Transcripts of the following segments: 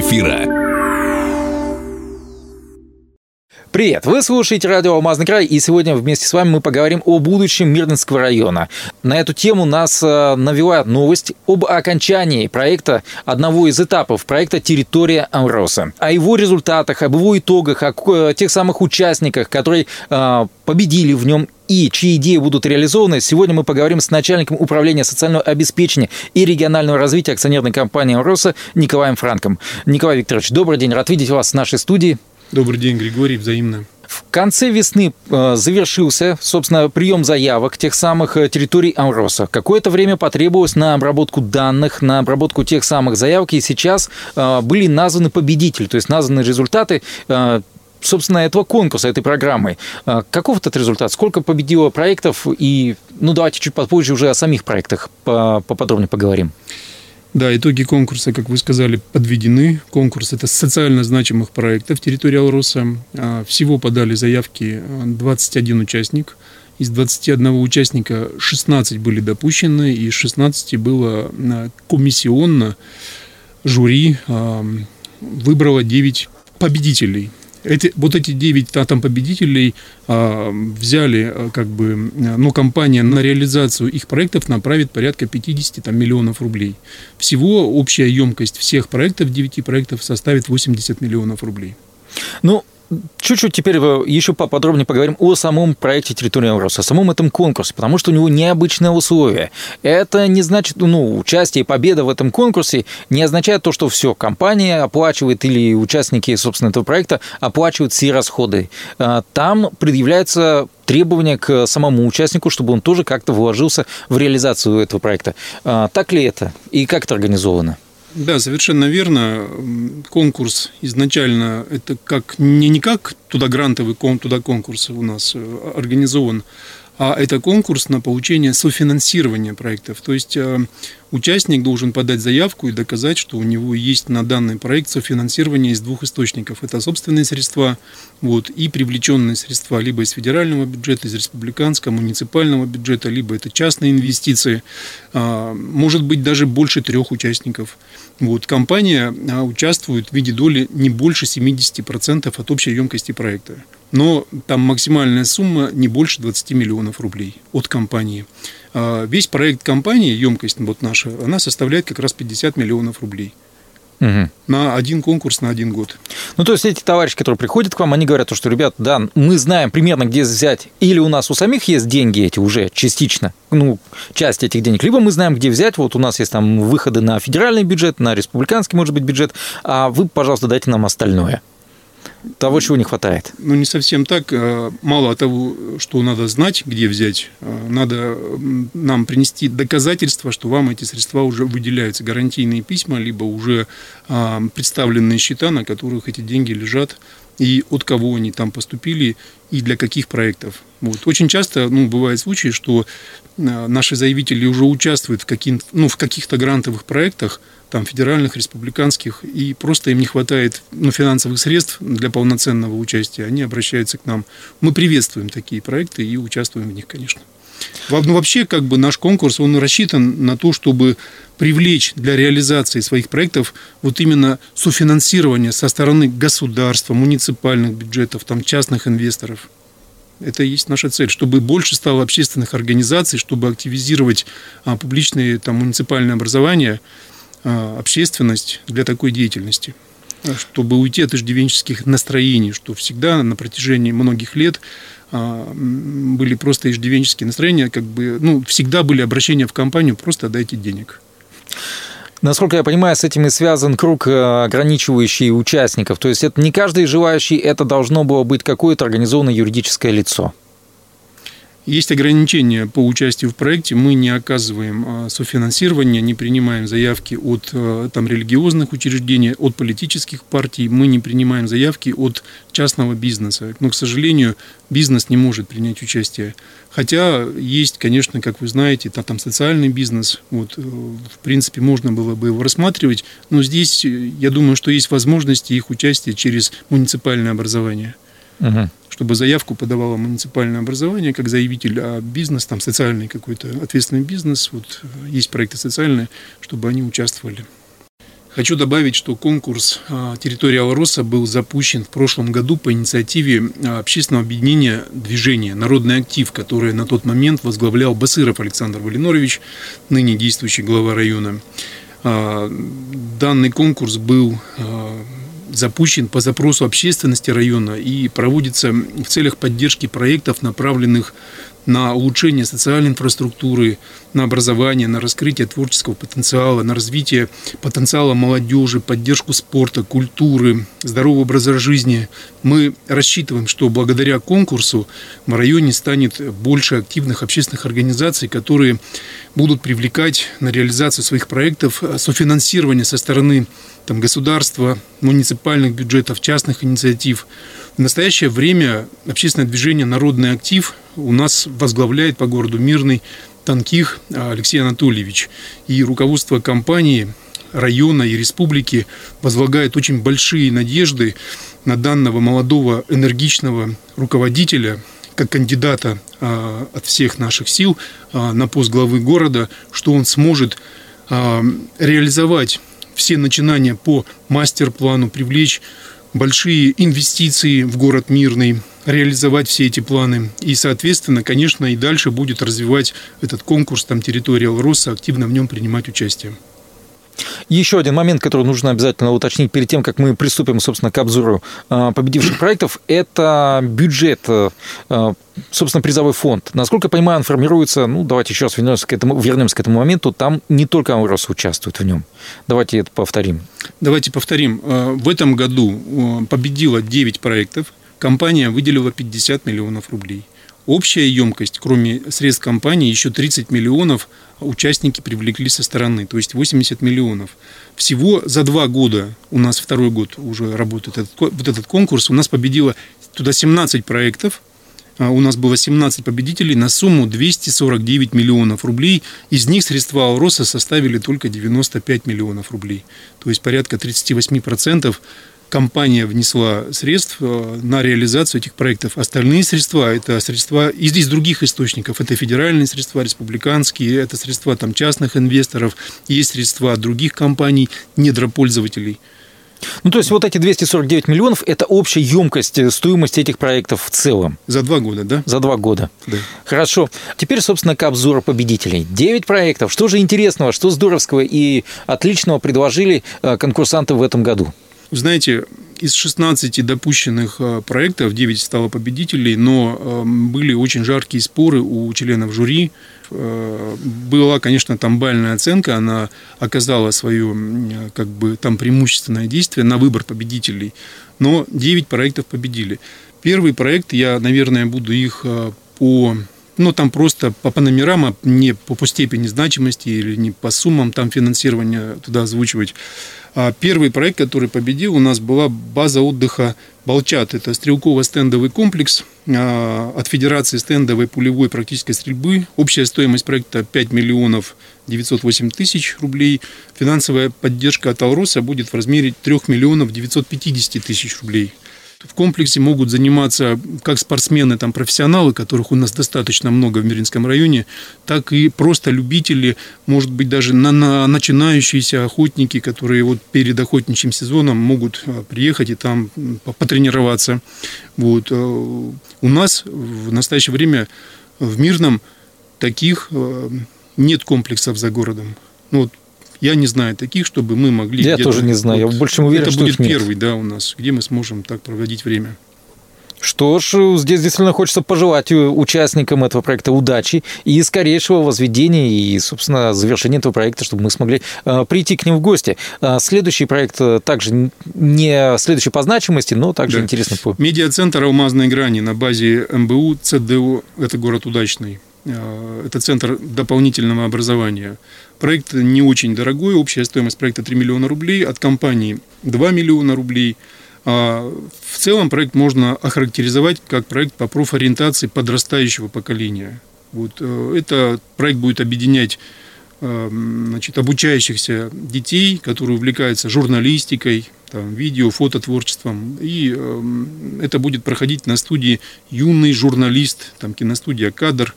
эфира. Привет! Вы слушаете радио «Алмазный край», и сегодня вместе с вами мы поговорим о будущем Мирнинского района. На эту тему нас э, навела новость об окончании проекта, одного из этапов проекта «Территория Амроса». О его результатах, об его итогах, о тех самых участниках, которые э, победили в нем и чьи идеи будут реализованы, сегодня мы поговорим с начальником управления социального обеспечения и регионального развития акционерной компании «Амроса» Николаем Франком. Николай Викторович, добрый день, рад видеть вас в нашей студии. Добрый день, Григорий, взаимно. В конце весны э, завершился, собственно, прием заявок тех самых э, территорий Амроса. Какое-то время потребовалось на обработку данных, на обработку тех самых заявок, и сейчас э, были названы победители, то есть названы результаты собственно, этого конкурса, этой программы. Каков этот результат? Сколько победило проектов? И, ну, давайте чуть попозже уже о самих проектах поподробнее поговорим. Да, итоги конкурса, как вы сказали, подведены. Конкурс – это социально значимых проектов территории Алроса. А, всего подали заявки 21 участник. Из 21 участника 16 были допущены, и 16 было а, комиссионно жюри а, выбрало 9 победителей – эти, вот эти 9 там победителей а, взяли, а, как бы, ну, компания на реализацию их проектов направит порядка 50 там, миллионов рублей. Всего общая емкость всех проектов, 9 проектов, составит 80 миллионов рублей. Ну, чуть-чуть теперь еще поподробнее поговорим о самом проекте «Территория Евроса», о самом этом конкурсе, потому что у него необычные условия. Это не значит, ну, участие и победа в этом конкурсе не означает то, что все, компания оплачивает или участники, собственно, этого проекта оплачивают все расходы. А, там предъявляется требования к самому участнику, чтобы он тоже как-то вложился в реализацию этого проекта. А, так ли это? И как это организовано? Да, совершенно верно. Конкурс изначально это как не, не как туда грантовый туда конкурс у нас э, организован, а это конкурс на получение софинансирования проектов. То есть э, участник должен подать заявку и доказать, что у него есть на данный проект софинансирование из двух источников. Это собственные средства вот, и привлеченные средства либо из федерального бюджета, из республиканского, муниципального бюджета, либо это частные инвестиции. А, может быть даже больше трех участников. Вот, компания а, участвует в виде доли не больше 70% от общей емкости проекта но там максимальная сумма не больше 20 миллионов рублей от компании. А весь проект компании, емкость вот наша, она составляет как раз 50 миллионов рублей. Угу. На один конкурс на один год. Ну, то есть эти товарищи, которые приходят к вам, они говорят, что, ребят, да, мы знаем примерно, где взять, или у нас у самих есть деньги эти уже частично, ну, часть этих денег, либо мы знаем, где взять, вот у нас есть там выходы на федеральный бюджет, на республиканский, может быть, бюджет, а вы, пожалуйста, дайте нам остальное того, чего не хватает? Ну, не совсем так. А, мало того, что надо знать, где взять, а, надо нам принести доказательства, что вам эти средства уже выделяются. Гарантийные письма, либо уже а, представленные счета, на которых эти деньги лежат, и от кого они там поступили, и для каких проектов. Вот. Очень часто ну, бывают случаи, что наши заявители уже участвуют в, каким, ну, в каких-то грантовых проектах, там, федеральных, республиканских, и просто им не хватает ну, финансовых средств для полноценного участия, они обращаются к нам. Мы приветствуем такие проекты и участвуем в них, конечно. Ну, вообще, как бы наш конкурс, он рассчитан на то, чтобы привлечь для реализации своих проектов вот именно софинансирование со стороны государства, муниципальных бюджетов, там, частных инвесторов. Это и есть наша цель, чтобы больше стало общественных организаций, чтобы активизировать а, публичные там, муниципальные образования – а, общественность для такой деятельности чтобы уйти от иждивенческих настроений, что всегда на протяжении многих лет а, были просто иждивенческие настроения, как бы, ну, всегда были обращения в компанию, просто дайте денег. Насколько я понимаю, с этим и связан круг э, ограничивающий участников. То есть это не каждый желающий, это должно было быть какое-то организованное юридическое лицо. Есть ограничения по участию в проекте. Мы не оказываем а, софинансирование, не принимаем заявки от а, там, религиозных учреждений, от политических партий. Мы не принимаем заявки от частного бизнеса. Но, к сожалению, бизнес не может принять участие. Хотя есть, конечно, как вы знаете, там, социальный бизнес. Вот, э, в принципе, можно было бы его рассматривать. Но здесь, э, я думаю, что есть возможности их участия через муниципальное образование. Угу чтобы заявку подавало муниципальное образование как заявитель, а бизнес, там социальный какой-то ответственный бизнес, вот есть проекты социальные, чтобы они участвовали. Хочу добавить, что конкурс а, «Территория Алроса» был запущен в прошлом году по инициативе а, общественного объединения движения «Народный актив», которое на тот момент возглавлял Басыров Александр Валинорович, ныне действующий глава района. А, данный конкурс был запущен по запросу общественности района и проводится в целях поддержки проектов, направленных на улучшение социальной инфраструктуры, на образование, на раскрытие творческого потенциала, на развитие потенциала молодежи, поддержку спорта, культуры, здорового образа жизни. Мы рассчитываем, что благодаря конкурсу в районе станет больше активных общественных организаций, которые будут привлекать на реализацию своих проектов софинансирование со стороны там, государства, муниципальных бюджетов, частных инициатив. В настоящее время общественное движение «Народный актив» у нас возглавляет по городу Мирный Танких Алексей Анатольевич. И руководство компании, района и республики возлагает очень большие надежды на данного молодого энергичного руководителя, как кандидата а, от всех наших сил а, на пост главы города, что он сможет а, реализовать все начинания по мастер-плану, привлечь большие инвестиции в город Мирный, реализовать все эти планы. И, соответственно, конечно, и дальше будет развивать этот конкурс, там территория Алроса, активно в нем принимать участие. Еще один момент, который нужно обязательно уточнить перед тем, как мы приступим, собственно, к обзору а, победивших проектов, это бюджет, а, собственно, призовой фонд. Насколько я понимаю, он формируется, ну, давайте еще раз вернемся к этому, вернемся к этому моменту, там не только Амурос участвует в нем. Давайте это повторим. Давайте повторим. А, в этом году победило 9 проектов, компания выделила 50 миллионов рублей. Общая емкость, кроме средств компании, еще 30 миллионов участники привлекли со стороны, то есть 80 миллионов. Всего за два года, у нас второй год уже работает этот, вот этот конкурс, у нас победило туда 17 проектов, а у нас было 17 победителей на сумму 249 миллионов рублей. Из них средства Алроса составили только 95 миллионов рублей. То есть порядка 38% компания внесла средств э, на реализацию этих проектов. Остальные средства – это средства из, из других источников. Это федеральные средства, республиканские, это средства там, частных инвесторов, есть средства других компаний, недропользователей. Ну, то есть вот эти 249 миллионов – это общая емкость э, стоимости этих проектов в целом. За два года, да? За два года. Да. Хорошо. Теперь, собственно, к обзору победителей. Девять проектов. Что же интересного, что здоровского и отличного предложили э, конкурсанты в этом году? Знаете, из 16 допущенных э, проектов 9 стало победителей, но э, были очень жаркие споры у членов жюри. Э, была, конечно, там бальная оценка, она оказала свое как бы там преимущественное действие на выбор победителей, но 9 проектов победили. Первый проект, я, наверное, буду их по ну, там просто по, по номерам, а не по, по степени значимости или не по суммам там финансирования туда озвучивать. А первый проект, который победил, у нас была база отдыха Балчат. Это стрелково-стендовый комплекс а, от Федерации стендовой пулевой практической стрельбы. Общая стоимость проекта 5 миллионов 908 тысяч рублей. Финансовая поддержка от Алроса будет в размере 3 миллионов 950 тысяч рублей в комплексе могут заниматься как спортсмены, там, профессионалы, которых у нас достаточно много в Миринском районе, так и просто любители, может быть, даже на, на начинающиеся охотники, которые вот перед охотничьим сезоном могут а, приехать и там потренироваться. Вот. Э, у нас в настоящее время в Мирном таких э, нет комплексов за городом. Ну, вот я не знаю таких, чтобы мы могли... Я тоже не знаю. Вот, я больше уверен, это что будет первый, да, у нас, где мы сможем так проводить время. Что ж, здесь действительно хочется пожелать участникам этого проекта удачи и скорейшего возведения и, собственно, завершения этого проекта, чтобы мы смогли э, прийти к ним в гости. Э, следующий проект э, также не следующий по значимости, но также да. интересный по... Медиацентр «Алмазной грани» на базе МБУ ЦДУ, это город Удачный. Э, это центр дополнительного образования. Проект не очень дорогой, общая стоимость проекта 3 миллиона рублей, от компании 2 миллиона рублей. А в целом проект можно охарактеризовать как проект по профориентации подрастающего поколения. Вот, э, это проект будет объединять э, значит, обучающихся детей, которые увлекаются журналистикой, там, видео, фототворчеством. И э, это будет проходить на студии «Юный журналист», там киностудия «Кадр».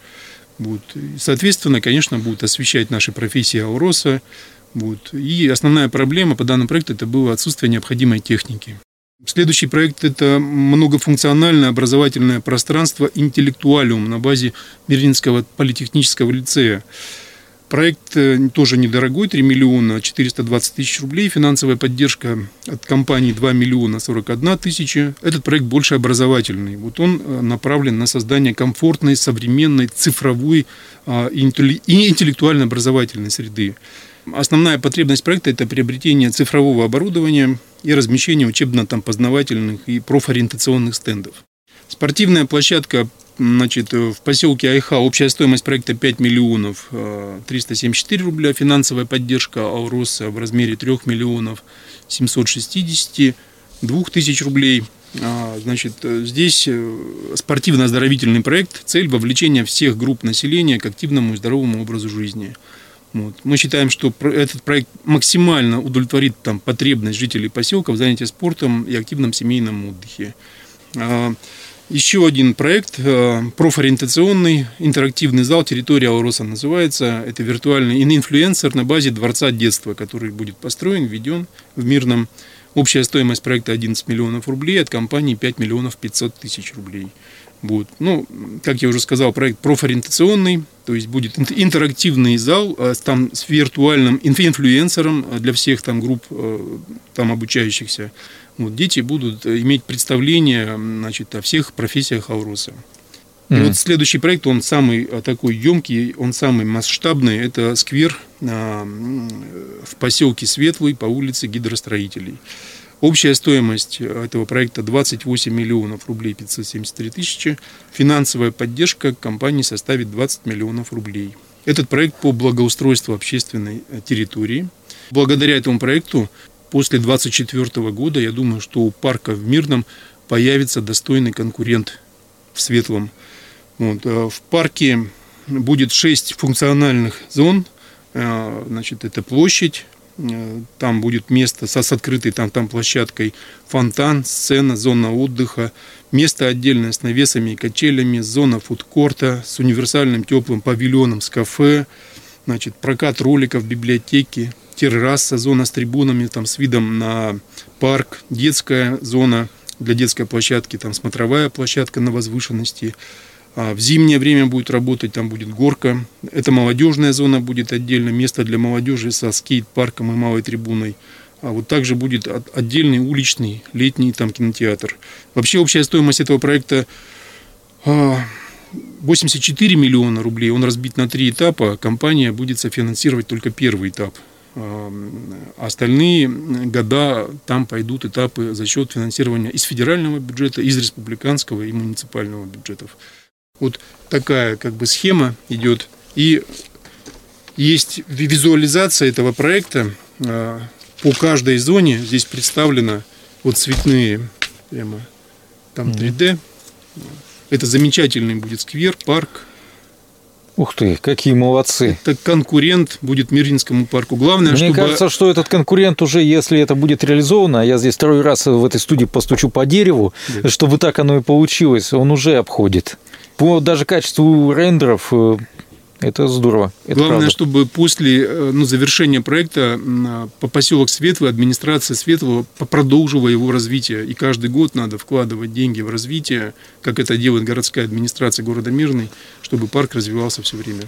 Вот. соответственно, конечно, будут освещать наши профессии Ауроса, Вот. И основная проблема по данному проекту это было отсутствие необходимой техники. Следующий проект – это многофункциональное образовательное пространство «Интеллектуалиум» на базе Берлинского политехнического лицея. Проект э, тоже недорогой, 3 миллиона 420 тысяч рублей. Финансовая поддержка от компании 2 миллиона 41 тысяча. Этот проект больше образовательный. Вот он э, направлен на создание комфортной, современной, цифровой а, и интеллектуально образовательной среды. Основная потребность проекта – это приобретение цифрового оборудования и размещение учебно-познавательных и профориентационных стендов. Спортивная площадка Значит, в поселке Айха общая стоимость проекта 5 миллионов 374 э, рубля, финансовая поддержка Ауроса в размере 3 миллионов 762 тысяч рублей. А, значит, здесь э, спортивно-оздоровительный проект, цель вовлечения всех групп населения к активному и здоровому образу жизни. Вот. Мы считаем, что этот проект максимально удовлетворит там, потребность жителей поселка в занятии спортом и активном семейном отдыхе. Еще один проект, э, профориентационный, интерактивный зал, территория Ауроса называется. Это виртуальный инфлюенсер на базе Дворца детства, который будет построен, введен в Мирном. Общая стоимость проекта 11 миллионов рублей, от компании 5 миллионов 500 тысяч рублей. будет. Ну, как я уже сказал, проект профориентационный, то есть будет интерактивный зал э, там с виртуальным инфлюенсером для всех там групп э, там обучающихся вот, дети будут иметь представление значит, о всех профессиях Ауруса. Mm-hmm. вот следующий проект, он самый а, такой емкий, он самый масштабный. Это сквер а, в поселке Светлый по улице гидростроителей. Общая стоимость этого проекта 28 миллионов рублей 573 тысячи. Финансовая поддержка компании составит 20 миллионов рублей. Этот проект по благоустройству общественной э, территории. Благодаря этому проекту после 2024 года, я думаю, что у парка в Мирном появится достойный конкурент в Светлом. Вот. Э, в парке будет 6 функциональных зон. Э, значит, это площадь, э, там будет место со, с открытой там, там площадкой, фонтан, сцена, зона отдыха, место отдельное с навесами и качелями, зона фудкорта с универсальным теплым павильоном с кафе, значит, прокат роликов, библиотеки, терраса, зона с трибунами, там, с видом на парк, детская зона для детской площадки, там смотровая площадка на возвышенности. А в зимнее время будет работать, там будет горка. Это молодежная зона будет отдельно, место для молодежи со скейт-парком и малой трибуной. А вот также будет отдельный уличный летний там кинотеатр. Вообще общая стоимость этого проекта 84 а, миллиона рублей. Он разбит на три этапа. Компания будет софинансировать только первый этап. Остальные года там пойдут этапы за счет финансирования из федерального бюджета, из республиканского и муниципального бюджетов. Вот такая как бы схема идет. И есть визуализация этого проекта. А, по каждой зоне здесь представлено вот цветные прямо там 3D. Это замечательный будет сквер, парк, Ух ты, какие молодцы. Это конкурент будет Миринскому парку. Главное, Мне чтобы... кажется, что этот конкурент уже, если это будет реализовано, а я здесь второй раз в этой студии постучу по дереву, да. чтобы так оно и получилось, он уже обходит. По даже качеству рендеров э, это здорово. Это Главное, правда. чтобы после э, ну, завершения проекта по поселок Светлый, администрация Светлого продолжила его развитие. И каждый год надо вкладывать деньги в развитие, как это делает городская администрация города Мирный, чтобы парк развивался все время.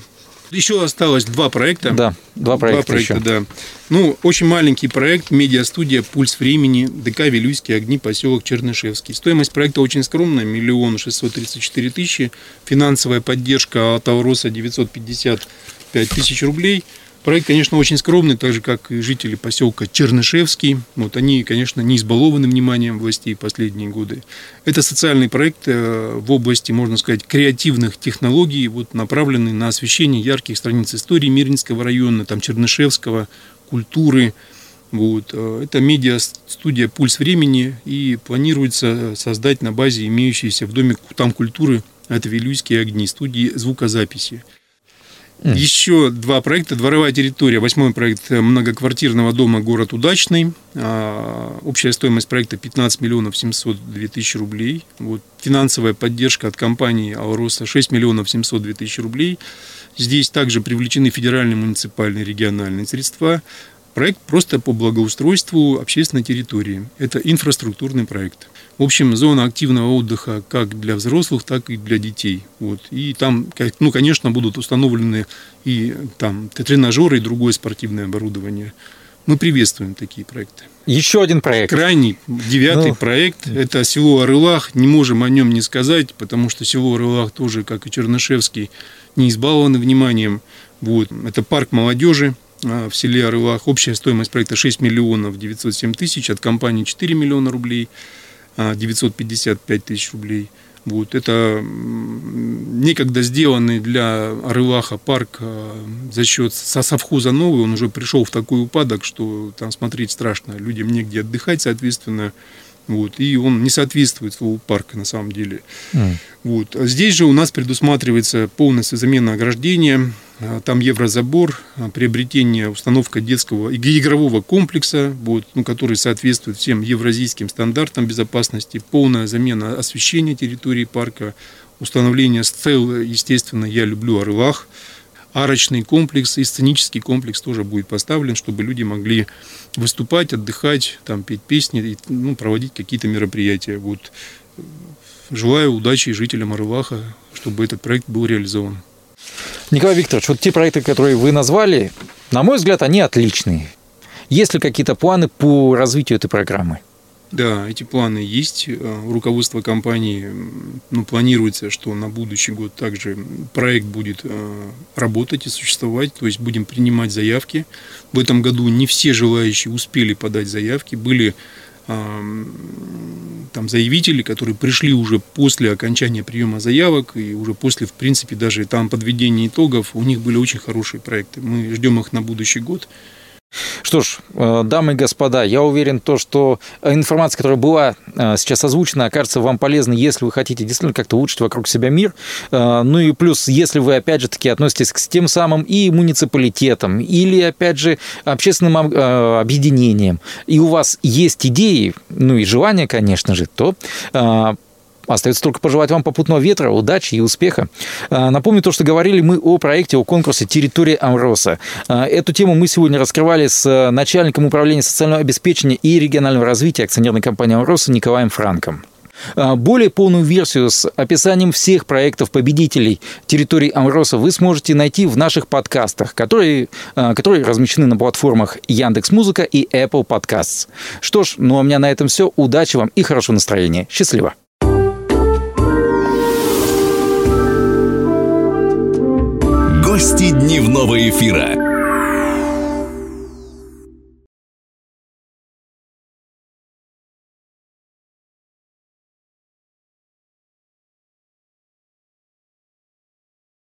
Еще осталось два проекта. Да, два проекта. Два проекта, еще. да. Ну, очень маленький проект, медиастудия «Пульс времени», ДК «Вилюйские огни», поселок Чернышевский. Стоимость проекта очень скромная, миллион шестьсот тридцать четыре тысячи. Финансовая поддержка от Ауроса 955 тысяч рублей – Проект, конечно, очень скромный, так же, как и жители поселка Чернышевский. Вот они, конечно, не избалованы вниманием властей последние годы. Это социальный проект э, в области, можно сказать, креативных технологий, вот, направленный на освещение ярких страниц истории Мирнинского района, там, Чернышевского, культуры. Вот. Э, это медиа-студия «Пульс времени» и планируется создать на базе имеющейся в Доме там культуры это Вилюйские огни, студии звукозаписи. Mm. Еще два проекта. Дворовая территория. Восьмой проект многоквартирного дома «Город Удачный». А, общая стоимость проекта 15 миллионов 702 тысячи рублей. Вот. Финансовая поддержка от компании «Алроса» 6 миллионов 702 тысячи рублей. Здесь также привлечены федеральные, муниципальные, региональные средства. Проект просто по благоустройству общественной территории. Это инфраструктурный проект. В общем, зона активного отдыха как для взрослых, так и для детей. Вот. И там, ну, конечно, будут установлены и там тренажеры, и другое спортивное оборудование. Мы приветствуем такие проекты. Еще один проект. Крайний, девятый ну... проект. Это село Орылах. Не можем о нем не сказать, потому что село Орылах тоже, как и Чернышевский, не избалованы вниманием. Вот. Это парк молодежи в селе Орылах. Общая стоимость проекта 6 миллионов 907 тысяч. От компании 4 миллиона рублей. 955 а, тысяч рублей. Вот. Это некогда сделанный для Арылаха парк а, за счет совхоза новый, он уже пришел в такой упадок, что там смотреть страшно, людям негде отдыхать, соответственно, вот, и он не соответствует слову парка на самом деле. Mm. Вот. А здесь же у нас предусматривается полностью замена ограждения, а, там еврозабор, а, приобретение, установка детского и игрового комплекса, вот, ну, который соответствует всем евразийским стандартам безопасности, полная замена освещения территории парка, установление сцел, естественно, я люблю Орлах, арочный комплекс и сценический комплекс тоже будет поставлен, чтобы люди могли выступать, отдыхать, там, петь песни, и, ну, проводить какие-то мероприятия. Вот. Желаю удачи жителям Орлаха, чтобы этот проект был реализован. Николай Викторович, вот те проекты, которые вы назвали, на мой взгляд, они отличные. Есть ли какие-то планы по развитию этой программы? Да, эти планы есть. Э, руководство компании ну, планируется, что на будущий год также проект будет э, работать и существовать, то есть будем принимать заявки. В этом году не все желающие успели подать заявки, были там заявители, которые пришли уже после окончания приема заявок и уже после, в принципе, даже там подведения итогов, у них были очень хорошие проекты. Мы ждем их на будущий год. Что ж, э, дамы и господа, я уверен, то, что информация, которая была э, сейчас озвучена, окажется вам полезной, если вы хотите действительно как-то улучшить вокруг себя мир. Э, ну и плюс, если вы, опять же, таки относитесь к тем самым и муниципалитетам, или, опять же, общественным объединениям, и у вас есть идеи, ну и желание, конечно же, то Остается только пожелать вам попутного ветра, удачи и успеха. А, напомню то, что говорили мы о проекте, о конкурсе «Территория Амроса». А, эту тему мы сегодня раскрывали с э, начальником управления социального обеспечения и регионального развития акционерной компании «Амроса» Николаем Франком. А, более полную версию с описанием всех проектов победителей территории Амроса вы сможете найти в наших подкастах, которые, которые размещены на платформах Яндекс Музыка и Apple Podcasts. Что ж, ну а у меня на этом все. Удачи вам и хорошего настроения. Счастливо! Гости дневного эфира.